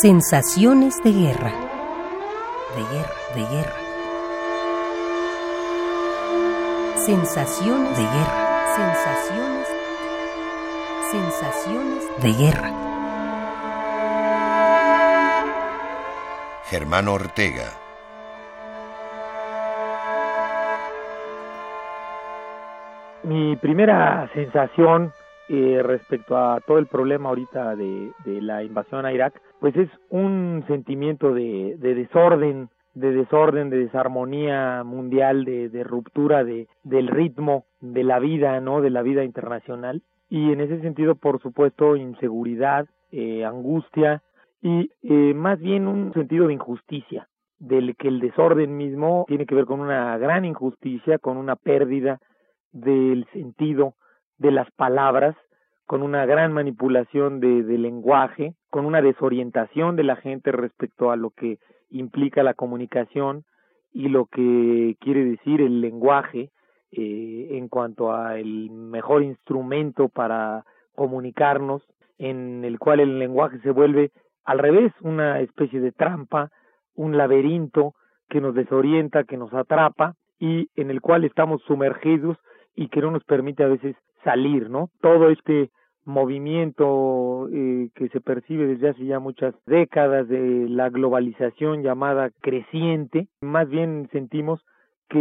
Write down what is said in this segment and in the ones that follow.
Sensaciones de guerra. De guerra, de guerra. Sensaciones de guerra. Sensaciones. Sensaciones de guerra. Germán Ortega. Mi primera sensación eh, respecto a todo el problema ahorita de, la invasión a Irak, pues es un sentimiento de, desorden, de desorden, de desarmonía mundial, de, ruptura de, del ritmo de la vida, ¿no? De la vida internacional. Y en ese sentido, por supuesto, inseguridad, eh, angustia y eh, más bien un sentido de injusticia, del que el desorden mismo tiene que ver con una gran injusticia, con una pérdida del sentido de las palabras, con una gran manipulación de, lenguaje, con una desorientación de la gente respecto a lo que implica la comunicación y lo que quiere decir el lenguaje eh, en cuanto a el mejor instrumento para comunicarnos, en el cual el lenguaje se vuelve al revés, una especie de trampa, un laberinto que nos desorienta, que nos atrapa y en el cual estamos sumergidos y que no nos permite a veces salir, ¿no? Todo este movimiento eh, que se percibe desde hace ya muchas décadas de la globalización llamada creciente, más bien sentimos que,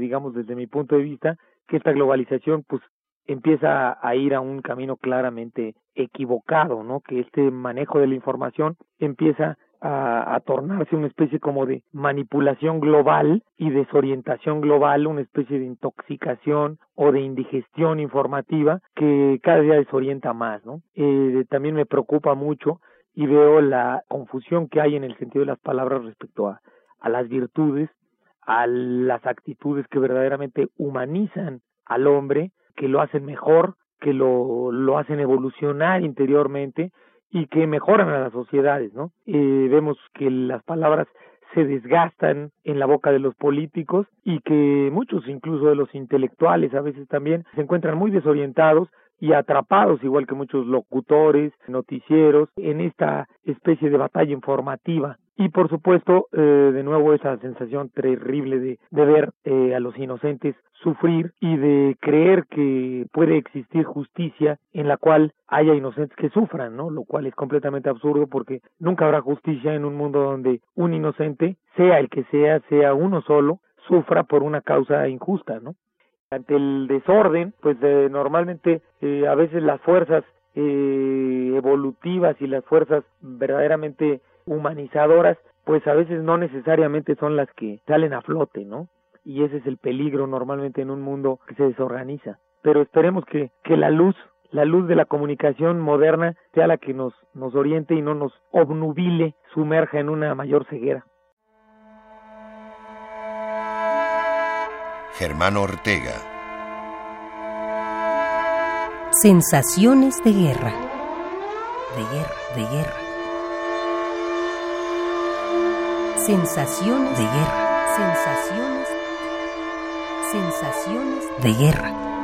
digamos, desde mi punto de vista, que esta globalización pues empieza a ir a un camino claramente equivocado, ¿no? Que este manejo de la información empieza a, tornarse una especie como de manipulación global y desorientación global, una especie de intoxicación o de indigestión informativa que cada día desorienta más, ¿no? Eh, también me preocupa mucho y veo la confusión que hay en el sentido de las palabras respecto a, a las virtudes, a las actitudes que verdaderamente humanizan al hombre, que lo hacen mejor, que lo, lo hacen evolucionar interiormente y que mejoran a las sociedades, ¿no? Eh, vemos que las palabras se desgastan en la boca de los políticos y que muchos incluso de los intelectuales a veces también se encuentran muy desorientados y atrapados, igual que muchos locutores, noticieros, en esta especie de batalla informativa. Y por supuesto, eh, de nuevo esa sensación terrible de, ver eh, a los inocentes sufrir y de creer que puede existir justicia en la cual haya inocentes que sufran, ¿no? Lo cual es completamente absurdo porque nunca habrá justicia en un mundo donde un inocente, sea el que sea, sea uno solo, sufra por una causa injusta, ¿no? Ante el desorden, pues eh, normalmente eh, a veces las fuerzas eh, evolutivas y las fuerzas verdaderamente humanizadoras, pues a veces no necesariamente son las que salen a flote, ¿no? Y ese es el peligro normalmente en un mundo que se desorganiza. Pero esperemos que, que la luz, la luz de la comunicación moderna sea la que nos, nos oriente y no nos obnubile, sumerja en una mayor ceguera. Germán Ortega. Sensaciones de guerra. De guerra, de guerra. Sensaciones de guerra. Sensaciones. Sensaciones de guerra.